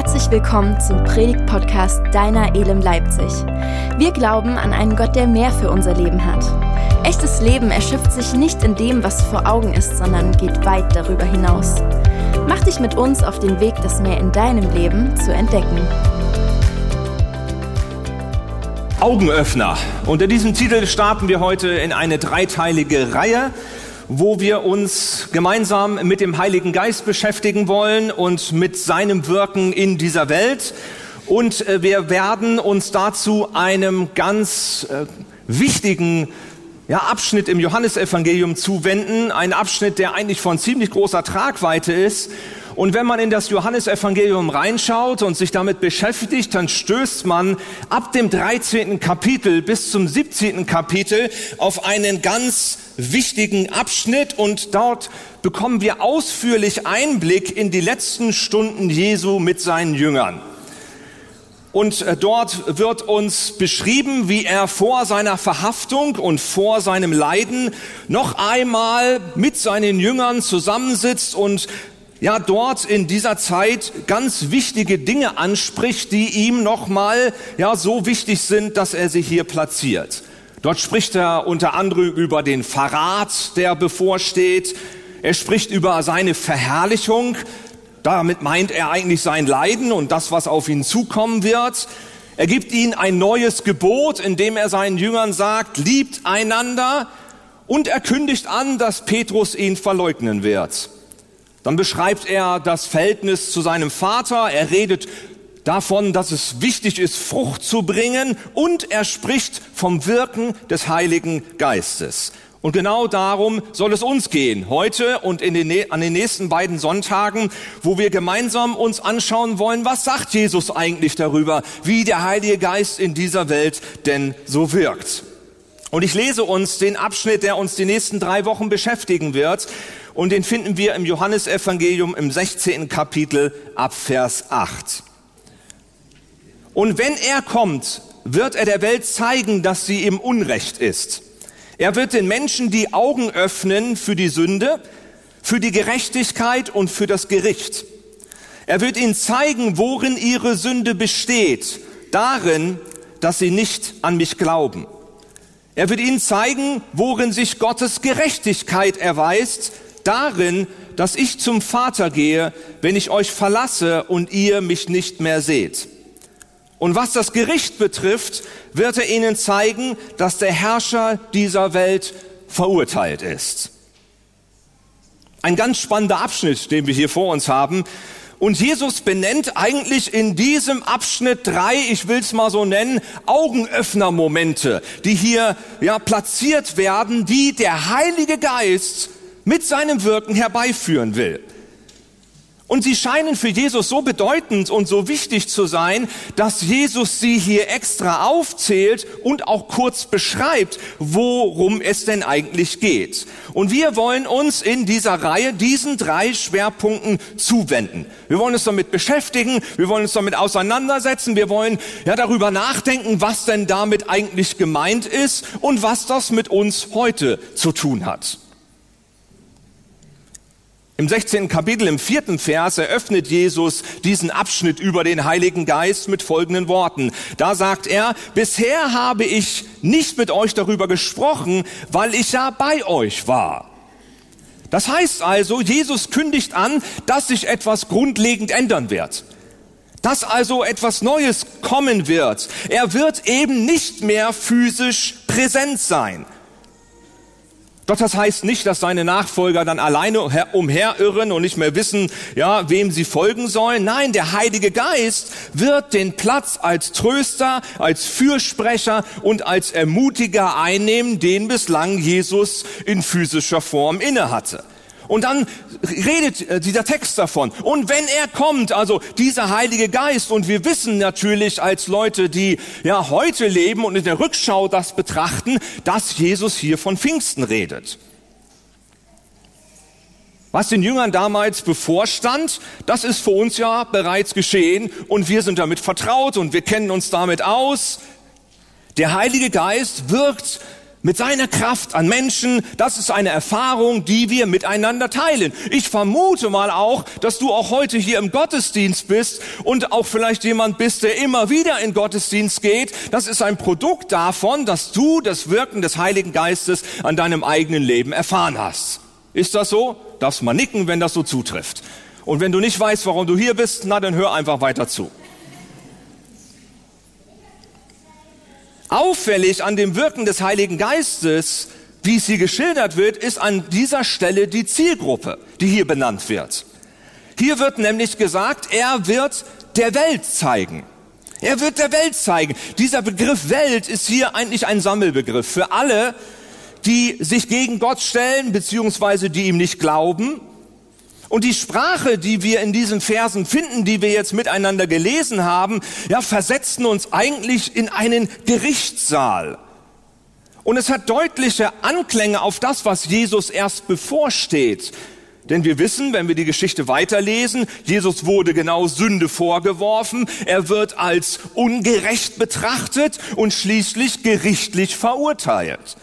Herzlich willkommen zum Predigt-Podcast Deiner Elem Leipzig. Wir glauben an einen Gott, der mehr für unser Leben hat. Echtes Leben erschöpft sich nicht in dem, was vor Augen ist, sondern geht weit darüber hinaus. Mach dich mit uns auf den Weg, das mehr in deinem Leben zu entdecken. Augenöffner. Unter diesem Titel starten wir heute in eine dreiteilige Reihe wo wir uns gemeinsam mit dem Heiligen Geist beschäftigen wollen und mit seinem Wirken in dieser Welt. Und äh, wir werden uns dazu einem ganz äh, wichtigen ja, Abschnitt im Johannesevangelium zuwenden. Ein Abschnitt, der eigentlich von ziemlich großer Tragweite ist und wenn man in das Johannesevangelium reinschaut und sich damit beschäftigt, dann stößt man ab dem 13. Kapitel bis zum 17. Kapitel auf einen ganz wichtigen Abschnitt und dort bekommen wir ausführlich Einblick in die letzten Stunden Jesu mit seinen Jüngern. Und äh, dort wird uns beschrieben, wie er vor seiner Verhaftung und vor seinem Leiden noch einmal mit seinen Jüngern zusammensitzt und ja dort in dieser Zeit ganz wichtige Dinge anspricht, die ihm nochmal ja so wichtig sind, dass er sie hier platziert. Dort spricht er unter anderem über den Verrat, der bevorsteht. Er spricht über seine Verherrlichung. Damit meint er eigentlich sein Leiden und das, was auf ihn zukommen wird. Er gibt ihnen ein neues Gebot, indem er seinen Jüngern sagt, liebt einander und er kündigt an, dass Petrus ihn verleugnen wird. Dann beschreibt er das Verhältnis zu seinem Vater. Er redet davon, dass es wichtig ist, Frucht zu bringen. Und er spricht vom Wirken des Heiligen Geistes. Und genau darum soll es uns gehen, heute und in den, an den nächsten beiden Sonntagen, wo wir gemeinsam uns anschauen wollen, was sagt Jesus eigentlich darüber, wie der Heilige Geist in dieser Welt denn so wirkt. Und ich lese uns den Abschnitt, der uns die nächsten drei Wochen beschäftigen wird. Und den finden wir im Johannesevangelium im 16. Kapitel ab Vers 8. Und wenn er kommt, wird er der Welt zeigen, dass sie im Unrecht ist. Er wird den Menschen die Augen öffnen für die Sünde, für die Gerechtigkeit und für das Gericht. Er wird ihnen zeigen, worin ihre Sünde besteht, darin, dass sie nicht an mich glauben. Er wird ihnen zeigen, worin sich Gottes Gerechtigkeit erweist, darin, dass ich zum Vater gehe, wenn ich euch verlasse und ihr mich nicht mehr seht. Und was das Gericht betrifft, wird er ihnen zeigen, dass der Herrscher dieser Welt verurteilt ist. Ein ganz spannender Abschnitt, den wir hier vor uns haben. Und Jesus benennt eigentlich in diesem Abschnitt drei, ich will es mal so nennen, Augenöffnermomente, die hier ja platziert werden, die der Heilige Geist mit seinem Wirken herbeiführen will. Und sie scheinen für Jesus so bedeutend und so wichtig zu sein, dass Jesus sie hier extra aufzählt und auch kurz beschreibt, worum es denn eigentlich geht. Und wir wollen uns in dieser Reihe diesen drei Schwerpunkten zuwenden. Wir wollen uns damit beschäftigen, wir wollen uns damit auseinandersetzen, wir wollen ja darüber nachdenken, was denn damit eigentlich gemeint ist und was das mit uns heute zu tun hat. Im 16. Kapitel, im vierten Vers, eröffnet Jesus diesen Abschnitt über den Heiligen Geist mit folgenden Worten. Da sagt er, bisher habe ich nicht mit euch darüber gesprochen, weil ich ja bei euch war. Das heißt also, Jesus kündigt an, dass sich etwas grundlegend ändern wird. Dass also etwas Neues kommen wird. Er wird eben nicht mehr physisch präsent sein. Doch das heißt nicht, dass seine Nachfolger dann alleine umherirren und nicht mehr wissen, ja, wem sie folgen sollen. Nein, der Heilige Geist wird den Platz als Tröster, als Fürsprecher und als Ermutiger einnehmen, den bislang Jesus in physischer Form innehatte. Und dann redet äh, dieser Text davon. Und wenn er kommt, also dieser Heilige Geist, und wir wissen natürlich als Leute, die ja heute leben und in der Rückschau das betrachten, dass Jesus hier von Pfingsten redet. Was den Jüngern damals bevorstand, das ist für uns ja bereits geschehen und wir sind damit vertraut und wir kennen uns damit aus. Der Heilige Geist wirkt mit seiner Kraft an Menschen, das ist eine Erfahrung, die wir miteinander teilen. Ich vermute mal auch, dass du auch heute hier im Gottesdienst bist und auch vielleicht jemand bist, der immer wieder in Gottesdienst geht. Das ist ein Produkt davon, dass du das Wirken des Heiligen Geistes an deinem eigenen Leben erfahren hast. Ist das so? Darfst mal nicken, wenn das so zutrifft. Und wenn du nicht weißt, warum du hier bist, na dann hör einfach weiter zu. Auffällig an dem Wirken des Heiligen Geistes, wie es hier geschildert wird, ist an dieser Stelle die Zielgruppe, die hier benannt wird. Hier wird nämlich gesagt, er wird der Welt zeigen. Er wird der Welt zeigen. Dieser Begriff Welt ist hier eigentlich ein Sammelbegriff für alle, die sich gegen Gott stellen, beziehungsweise die ihm nicht glauben und die Sprache, die wir in diesen Versen finden, die wir jetzt miteinander gelesen haben, ja, versetzen uns eigentlich in einen Gerichtssaal. Und es hat deutliche Anklänge auf das, was Jesus erst bevorsteht. Denn wir wissen, wenn wir die Geschichte weiterlesen, Jesus wurde genau Sünde vorgeworfen, er wird als ungerecht betrachtet und schließlich gerichtlich verurteilt.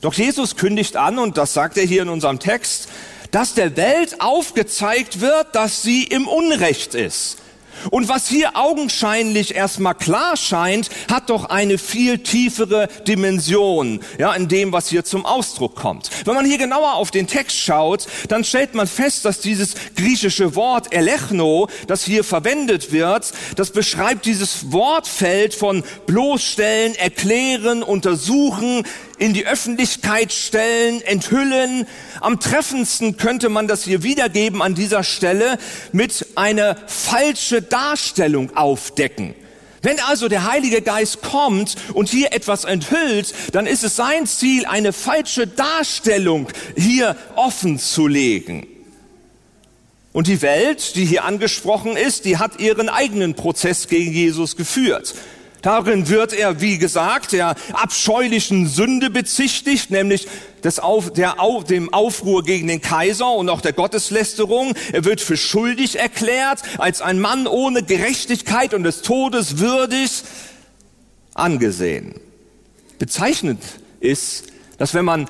Doch Jesus kündigt an, und das sagt er hier in unserem Text, dass der Welt aufgezeigt wird, dass sie im Unrecht ist. Und was hier augenscheinlich erstmal klar scheint, hat doch eine viel tiefere Dimension, ja, in dem, was hier zum Ausdruck kommt. Wenn man hier genauer auf den Text schaut, dann stellt man fest, dass dieses griechische Wort Elechno, das hier verwendet wird, das beschreibt dieses Wortfeld von bloßstellen, erklären, untersuchen, in die Öffentlichkeit stellen, enthüllen. Am treffendsten könnte man das hier wiedergeben an dieser Stelle mit einer falsche Darstellung aufdecken. Wenn also der Heilige Geist kommt und hier etwas enthüllt, dann ist es sein Ziel, eine falsche Darstellung hier offen zu legen. Und die Welt, die hier angesprochen ist, die hat ihren eigenen Prozess gegen Jesus geführt. Darin wird er, wie gesagt, der abscheulichen Sünde bezichtigt, nämlich des Auf, der, dem Aufruhr gegen den Kaiser und auch der Gotteslästerung. Er wird für schuldig erklärt, als ein Mann ohne Gerechtigkeit und des Todes würdig angesehen. Bezeichnend ist, dass wenn man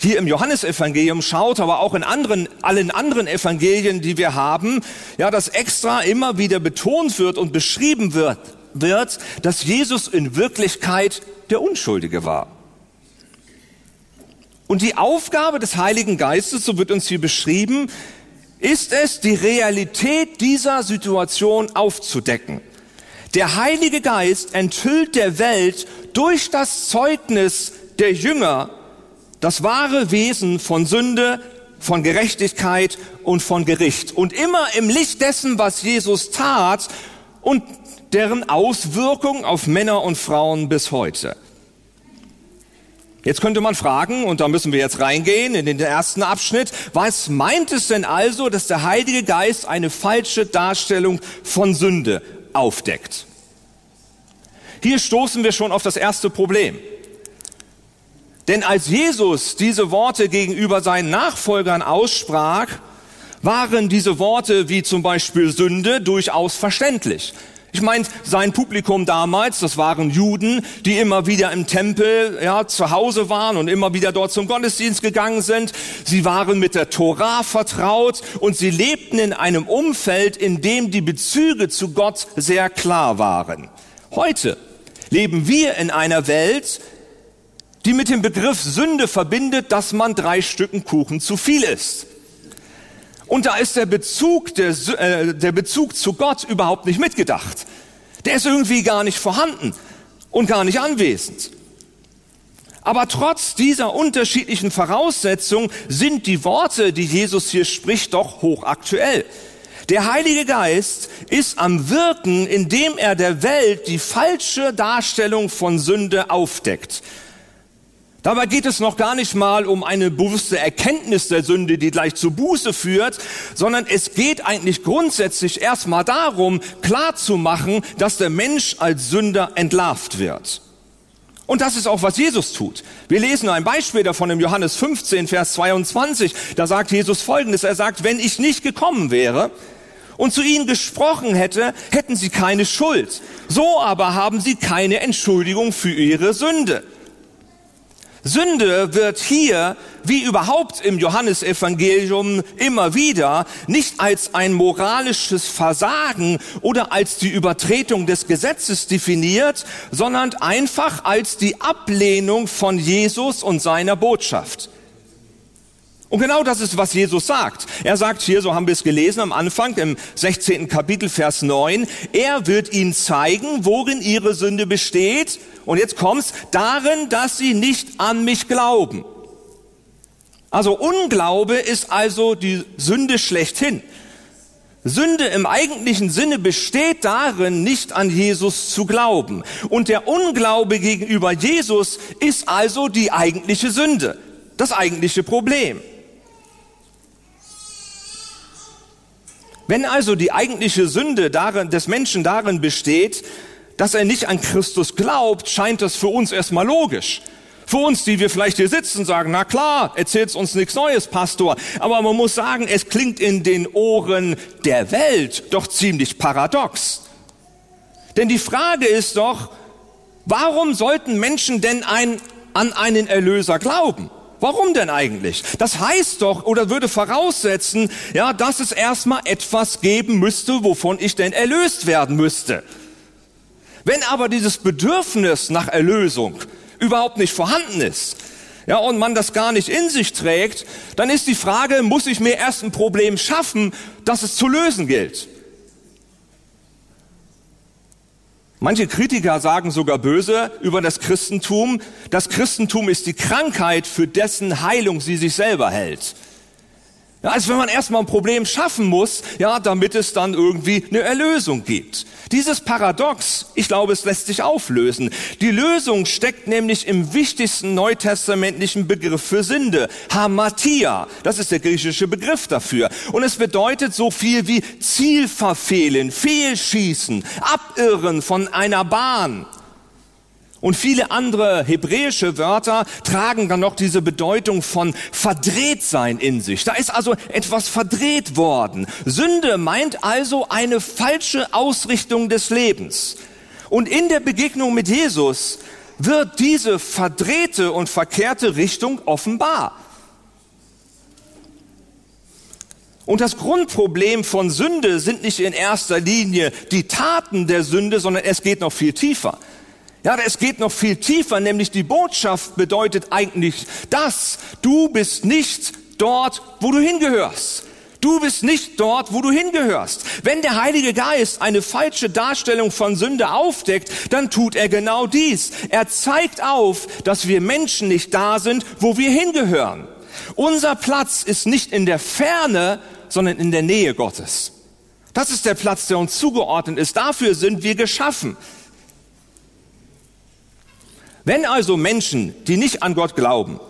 hier im Johannesevangelium schaut, aber auch in anderen, allen anderen Evangelien, die wir haben, ja, dass extra immer wieder betont wird und beschrieben wird, wird, dass Jesus in Wirklichkeit der Unschuldige war. Und die Aufgabe des Heiligen Geistes, so wird uns hier beschrieben, ist es, die Realität dieser Situation aufzudecken. Der Heilige Geist enthüllt der Welt durch das Zeugnis der Jünger das wahre Wesen von Sünde, von Gerechtigkeit und von Gericht. Und immer im Licht dessen, was Jesus tat und deren Auswirkung auf Männer und Frauen bis heute. Jetzt könnte man fragen, und da müssen wir jetzt reingehen in den ersten Abschnitt, was meint es denn also, dass der Heilige Geist eine falsche Darstellung von Sünde aufdeckt? Hier stoßen wir schon auf das erste Problem. Denn als Jesus diese Worte gegenüber seinen Nachfolgern aussprach, waren diese Worte wie zum Beispiel Sünde durchaus verständlich. Ich meine, sein Publikum damals, das waren Juden, die immer wieder im Tempel ja, zu Hause waren und immer wieder dort zum Gottesdienst gegangen sind. Sie waren mit der Tora vertraut und sie lebten in einem Umfeld, in dem die Bezüge zu Gott sehr klar waren. Heute leben wir in einer Welt, die mit dem Begriff Sünde verbindet, dass man drei Stücken Kuchen zu viel isst. Und da ist der Bezug, der, äh, der Bezug zu Gott überhaupt nicht mitgedacht. Der ist irgendwie gar nicht vorhanden und gar nicht anwesend. Aber trotz dieser unterschiedlichen Voraussetzungen sind die Worte, die Jesus hier spricht, doch hochaktuell. Der Heilige Geist ist am Wirken, indem er der Welt die falsche Darstellung von Sünde aufdeckt. Dabei geht es noch gar nicht mal um eine bewusste Erkenntnis der Sünde, die gleich zu Buße führt, sondern es geht eigentlich grundsätzlich erstmal darum, klarzumachen, dass der Mensch als Sünder entlarvt wird. Und das ist auch, was Jesus tut. Wir lesen ein Beispiel davon im Johannes 15, Vers 22. Da sagt Jesus Folgendes. Er sagt, wenn ich nicht gekommen wäre und zu ihnen gesprochen hätte, hätten sie keine Schuld. So aber haben sie keine Entschuldigung für ihre Sünde. Sünde wird hier, wie überhaupt im Johannesevangelium immer wieder, nicht als ein moralisches Versagen oder als die Übertretung des Gesetzes definiert, sondern einfach als die Ablehnung von Jesus und seiner Botschaft. Und genau das ist, was Jesus sagt. Er sagt hier, so haben wir es gelesen am Anfang im 16. Kapitel, Vers 9, er wird ihnen zeigen, worin ihre Sünde besteht. Und jetzt kommt's, darin, dass sie nicht an mich glauben. Also Unglaube ist also die Sünde schlechthin. Sünde im eigentlichen Sinne besteht darin, nicht an Jesus zu glauben. Und der Unglaube gegenüber Jesus ist also die eigentliche Sünde, das eigentliche Problem. Wenn also die eigentliche Sünde darin, des Menschen darin besteht, dass er nicht an Christus glaubt, scheint das für uns erstmal logisch. Für uns, die wir vielleicht hier sitzen, sagen, na klar, erzählt's uns nichts Neues, Pastor. Aber man muss sagen, es klingt in den Ohren der Welt doch ziemlich paradox. Denn die Frage ist doch, warum sollten Menschen denn ein, an einen Erlöser glauben? Warum denn eigentlich? Das heißt doch oder würde voraussetzen, ja, dass es erstmal etwas geben müsste, wovon ich denn erlöst werden müsste. Wenn aber dieses Bedürfnis nach Erlösung überhaupt nicht vorhanden ist, ja, und man das gar nicht in sich trägt, dann ist die Frage, muss ich mir erst ein Problem schaffen, das es zu lösen gilt? Manche Kritiker sagen sogar böse über das Christentum. Das Christentum ist die Krankheit, für dessen Heilung sie sich selber hält. Ja, als wenn man erstmal ein Problem schaffen muss, ja, damit es dann irgendwie eine Erlösung gibt. Dieses Paradox, ich glaube, es lässt sich auflösen. Die Lösung steckt nämlich im wichtigsten neutestamentlichen Begriff für Sünde, Hamatia. Das ist der griechische Begriff dafür. Und es bedeutet so viel wie Ziel verfehlen, Fehlschießen, Abirren von einer Bahn. Und viele andere hebräische Wörter tragen dann noch diese Bedeutung von verdreht sein in sich. Da ist also etwas verdreht worden. Sünde meint also eine falsche Ausrichtung des Lebens. Und in der Begegnung mit Jesus wird diese verdrehte und verkehrte Richtung offenbar. Und das Grundproblem von Sünde sind nicht in erster Linie die Taten der Sünde, sondern es geht noch viel tiefer. Ja, es geht noch viel tiefer, nämlich die Botschaft bedeutet eigentlich das, du bist nicht dort, wo du hingehörst. Du bist nicht dort, wo du hingehörst. Wenn der Heilige Geist eine falsche Darstellung von Sünde aufdeckt, dann tut er genau dies. Er zeigt auf, dass wir Menschen nicht da sind, wo wir hingehören. Unser Platz ist nicht in der Ferne, sondern in der Nähe Gottes. Das ist der Platz, der uns zugeordnet ist. Dafür sind wir geschaffen. Wenn also Menschen, die nicht an Gott glauben,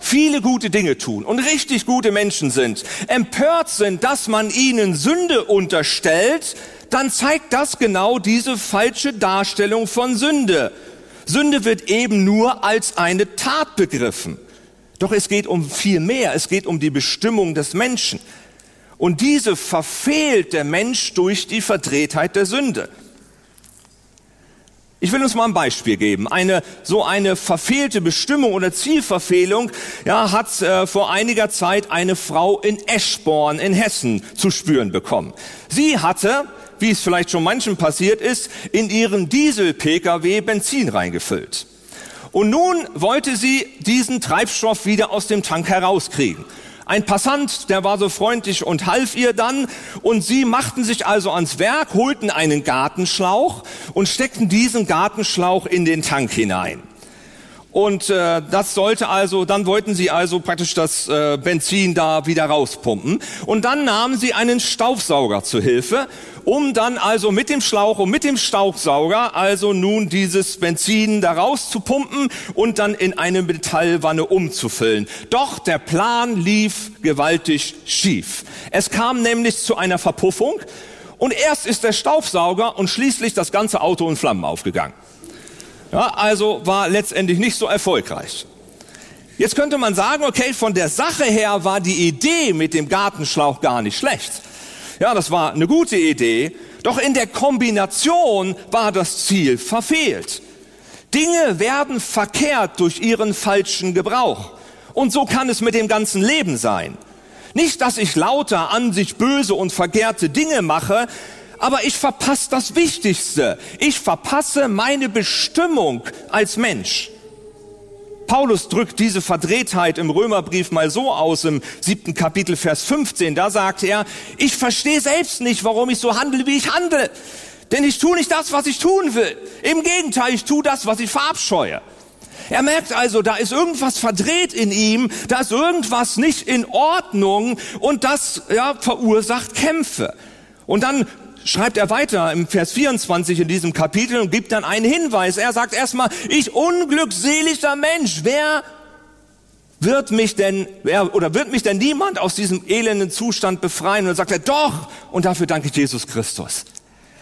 viele gute Dinge tun und richtig gute Menschen sind, empört sind, dass man ihnen Sünde unterstellt, dann zeigt das genau diese falsche Darstellung von Sünde. Sünde wird eben nur als eine Tat begriffen. Doch es geht um viel mehr. Es geht um die Bestimmung des Menschen. Und diese verfehlt der Mensch durch die Verdrehtheit der Sünde. Ich will uns mal ein Beispiel geben. Eine so eine verfehlte Bestimmung oder Zielverfehlung, ja, hat äh, vor einiger Zeit eine Frau in Eschborn in Hessen zu spüren bekommen. Sie hatte, wie es vielleicht schon manchen passiert ist, in ihren Diesel-Pkw Benzin reingefüllt. Und nun wollte sie diesen Treibstoff wieder aus dem Tank herauskriegen. Ein Passant, der war so freundlich und half ihr dann. Und sie machten sich also ans Werk, holten einen Gartenschlauch und steckten diesen Gartenschlauch in den Tank hinein. Und äh, das sollte also, dann wollten sie also praktisch das äh, Benzin da wieder rauspumpen. Und dann nahmen sie einen Staubsauger zu Hilfe, um dann also mit dem Schlauch und mit dem Staubsauger also nun dieses Benzin da rauszupumpen und dann in eine Metallwanne umzufüllen. Doch der Plan lief gewaltig schief. Es kam nämlich zu einer Verpuffung und erst ist der Staubsauger und schließlich das ganze Auto in Flammen aufgegangen. Ja, also war letztendlich nicht so erfolgreich. Jetzt könnte man sagen, okay, von der Sache her war die Idee mit dem Gartenschlauch gar nicht schlecht. Ja, das war eine gute Idee, doch in der Kombination war das Ziel verfehlt. Dinge werden verkehrt durch ihren falschen Gebrauch. Und so kann es mit dem ganzen Leben sein. Nicht, dass ich lauter an sich böse und verkehrte Dinge mache, aber ich verpasse das Wichtigste. Ich verpasse meine Bestimmung als Mensch. Paulus drückt diese Verdrehtheit im Römerbrief mal so aus im siebten Kapitel Vers 15. Da sagt er, ich verstehe selbst nicht, warum ich so handle, wie ich handle. Denn ich tue nicht das, was ich tun will. Im Gegenteil, ich tue das, was ich verabscheue. Er merkt also, da ist irgendwas verdreht in ihm, da ist irgendwas nicht in Ordnung und das ja, verursacht Kämpfe. Und dann schreibt er weiter im Vers 24 in diesem Kapitel und gibt dann einen Hinweis. Er sagt erstmal, ich unglückseliger Mensch, wer wird mich denn, wer, oder wird mich denn niemand aus diesem elenden Zustand befreien? Und dann sagt er, doch, und dafür danke ich Jesus Christus.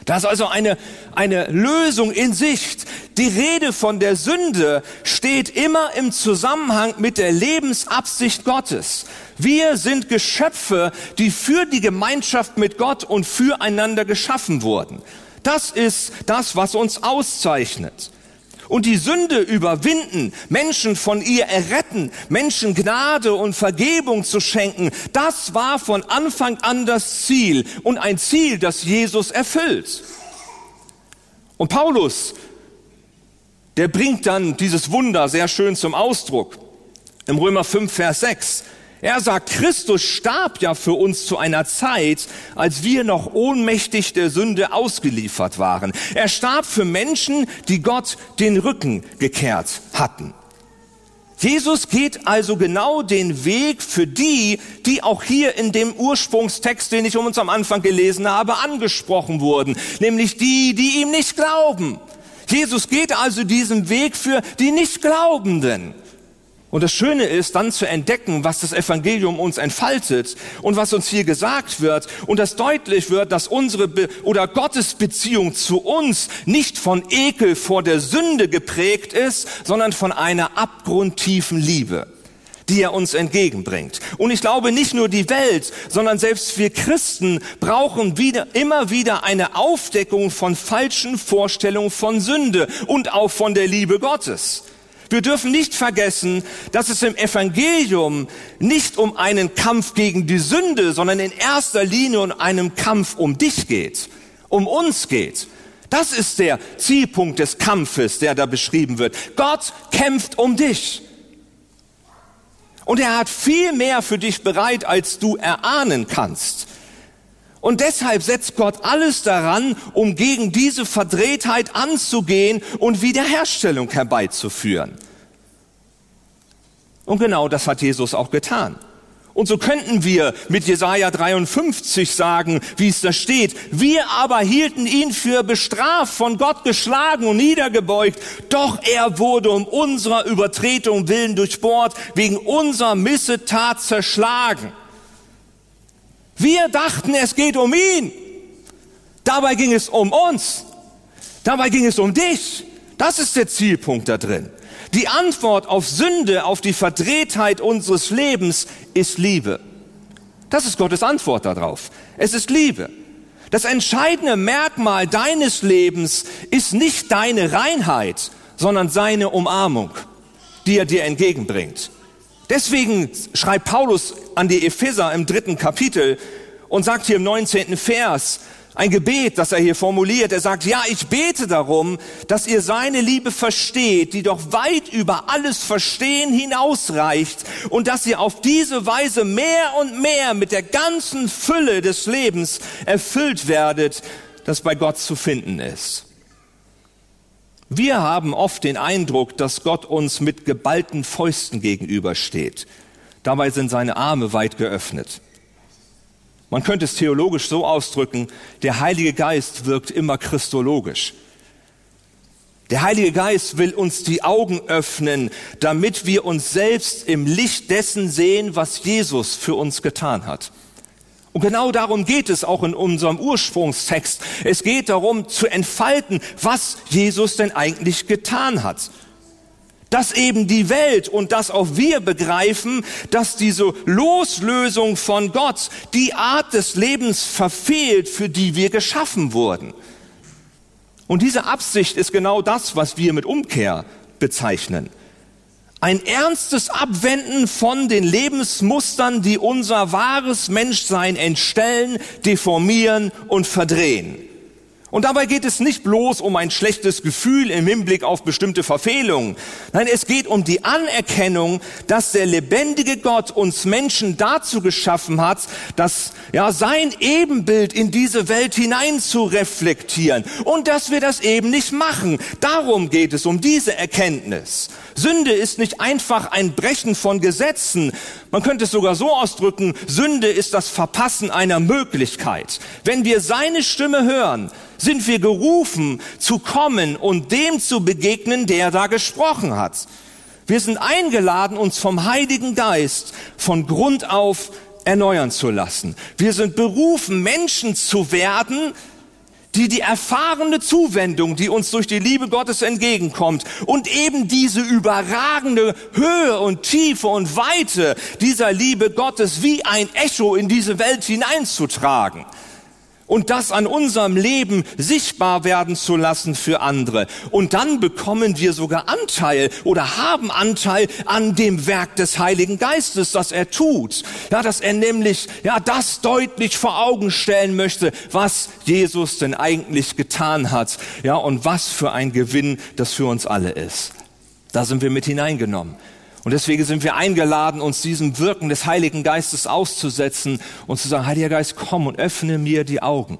Da ist also eine, eine Lösung in Sicht. Die Rede von der Sünde steht immer im Zusammenhang mit der Lebensabsicht Gottes. Wir sind Geschöpfe, die für die Gemeinschaft mit Gott und füreinander geschaffen wurden. Das ist das, was uns auszeichnet. Und die Sünde überwinden, Menschen von ihr erretten, Menschen Gnade und Vergebung zu schenken, das war von Anfang an das Ziel und ein Ziel, das Jesus erfüllt. Und Paulus, der bringt dann dieses Wunder sehr schön zum Ausdruck. Im Römer 5, Vers 6. Er sagt, Christus starb ja für uns zu einer Zeit, als wir noch ohnmächtig der Sünde ausgeliefert waren. Er starb für Menschen, die Gott den Rücken gekehrt hatten. Jesus geht also genau den Weg für die, die auch hier in dem Ursprungstext, den ich um uns am Anfang gelesen habe, angesprochen wurden, nämlich die, die ihm nicht glauben. Jesus geht also diesen Weg für die Nichtglaubenden. Und das Schöne ist, dann zu entdecken, was das Evangelium uns entfaltet und was uns hier gesagt wird und dass deutlich wird, dass unsere Be oder Gottes Beziehung zu uns nicht von Ekel vor der Sünde geprägt ist, sondern von einer abgrundtiefen Liebe, die er uns entgegenbringt. Und ich glaube, nicht nur die Welt, sondern selbst wir Christen brauchen wieder, immer wieder eine Aufdeckung von falschen Vorstellungen von Sünde und auch von der Liebe Gottes. Wir dürfen nicht vergessen, dass es im Evangelium nicht um einen Kampf gegen die Sünde, sondern in erster Linie um einen Kampf um dich geht, um uns geht. Das ist der Zielpunkt des Kampfes, der da beschrieben wird. Gott kämpft um dich. Und er hat viel mehr für dich bereit, als du erahnen kannst. Und deshalb setzt Gott alles daran, um gegen diese Verdrehtheit anzugehen und Wiederherstellung herbeizuführen. Und genau das hat Jesus auch getan. Und so könnten wir mit Jesaja 53 sagen, wie es da steht. Wir aber hielten ihn für bestraft, von Gott geschlagen und niedergebeugt. Doch er wurde um unserer Übertretung willen durchbohrt, wegen unserer Missetat zerschlagen. Wir dachten, es geht um ihn. Dabei ging es um uns. Dabei ging es um dich. Das ist der Zielpunkt da drin. Die Antwort auf Sünde, auf die Verdrehtheit unseres Lebens ist Liebe. Das ist Gottes Antwort darauf. Es ist Liebe. Das entscheidende Merkmal deines Lebens ist nicht deine Reinheit, sondern seine Umarmung, die er dir entgegenbringt. Deswegen schreibt Paulus an die Epheser im dritten Kapitel und sagt hier im 19. Vers, ein Gebet, das er hier formuliert. Er sagt, ja, ich bete darum, dass ihr seine Liebe versteht, die doch weit über alles Verstehen hinausreicht und dass ihr auf diese Weise mehr und mehr mit der ganzen Fülle des Lebens erfüllt werdet, das bei Gott zu finden ist. Wir haben oft den Eindruck, dass Gott uns mit geballten Fäusten gegenübersteht. Dabei sind seine Arme weit geöffnet. Man könnte es theologisch so ausdrücken, der Heilige Geist wirkt immer christologisch. Der Heilige Geist will uns die Augen öffnen, damit wir uns selbst im Licht dessen sehen, was Jesus für uns getan hat. Und genau darum geht es auch in unserem Ursprungstext. Es geht darum zu entfalten, was Jesus denn eigentlich getan hat. Dass eben die Welt und dass auch wir begreifen, dass diese Loslösung von Gott die Art des Lebens verfehlt, für die wir geschaffen wurden. Und diese Absicht ist genau das, was wir mit Umkehr bezeichnen. Ein ernstes Abwenden von den Lebensmustern, die unser wahres Menschsein entstellen, deformieren und verdrehen. Und dabei geht es nicht bloß um ein schlechtes Gefühl im Hinblick auf bestimmte Verfehlungen. Nein, es geht um die Anerkennung, dass der lebendige Gott uns Menschen dazu geschaffen hat, dass, ja, sein Ebenbild in diese Welt hinein zu reflektieren. Und dass wir das eben nicht machen. Darum geht es, um diese Erkenntnis. Sünde ist nicht einfach ein Brechen von Gesetzen. Man könnte es sogar so ausdrücken, Sünde ist das Verpassen einer Möglichkeit. Wenn wir seine Stimme hören, sind wir gerufen zu kommen und dem zu begegnen, der da gesprochen hat. Wir sind eingeladen, uns vom Heiligen Geist von Grund auf erneuern zu lassen. Wir sind berufen, Menschen zu werden, die die erfahrene Zuwendung, die uns durch die Liebe Gottes entgegenkommt und eben diese überragende Höhe und Tiefe und Weite dieser Liebe Gottes wie ein Echo in diese Welt hineinzutragen und das an unserem Leben sichtbar werden zu lassen für andere. Und dann bekommen wir sogar Anteil oder haben Anteil an dem Werk des Heiligen Geistes, das er tut. Ja, dass er nämlich, ja, das deutlich vor Augen stellen möchte, was Jesus denn eigentlich getan hat. Ja, und was für ein Gewinn das für uns alle ist. Da sind wir mit hineingenommen. Und deswegen sind wir eingeladen, uns diesem Wirken des Heiligen Geistes auszusetzen und zu sagen, Heiliger Geist, komm und öffne mir die Augen.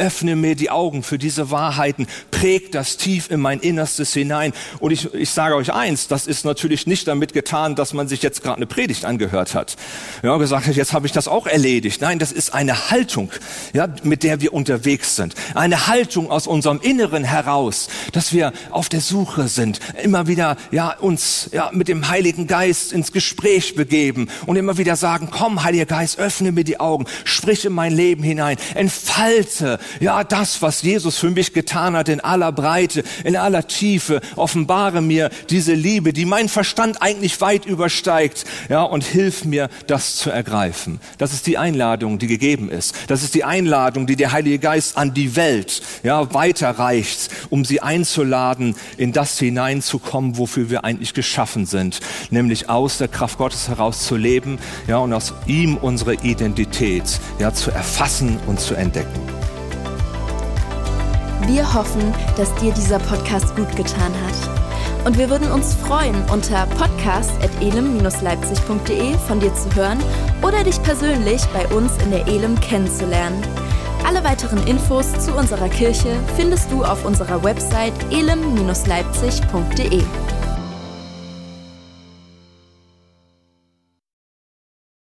Öffne mir die Augen für diese Wahrheiten, präg das tief in mein Innerstes hinein. Und ich, ich sage euch eins, das ist natürlich nicht damit getan, dass man sich jetzt gerade eine Predigt angehört hat. Ja, gesagt hat, jetzt habe ich das auch erledigt. Nein, das ist eine Haltung, ja, mit der wir unterwegs sind. Eine Haltung aus unserem Inneren heraus, dass wir auf der Suche sind, immer wieder, ja, uns, ja, mit dem Heiligen Geist ins Gespräch begeben und immer wieder sagen, komm, Heiliger Geist, öffne mir die Augen, sprich in mein Leben hinein, entfalte ja, das, was Jesus für mich getan hat in aller Breite, in aller Tiefe, offenbare mir diese Liebe, die mein Verstand eigentlich weit übersteigt, ja, und hilf mir, das zu ergreifen. Das ist die Einladung, die gegeben ist. Das ist die Einladung, die der Heilige Geist an die Welt, ja, weiterreicht, um sie einzuladen, in das hineinzukommen, wofür wir eigentlich geschaffen sind, nämlich aus der Kraft Gottes heraus zu leben, ja, und aus ihm unsere Identität, ja, zu erfassen und zu entdecken. Wir hoffen, dass dir dieser Podcast gut getan hat. Und wir würden uns freuen, unter podcast.elem-leipzig.de von dir zu hören oder dich persönlich bei uns in der Elem kennenzulernen. Alle weiteren Infos zu unserer Kirche findest du auf unserer Website elem-leipzig.de.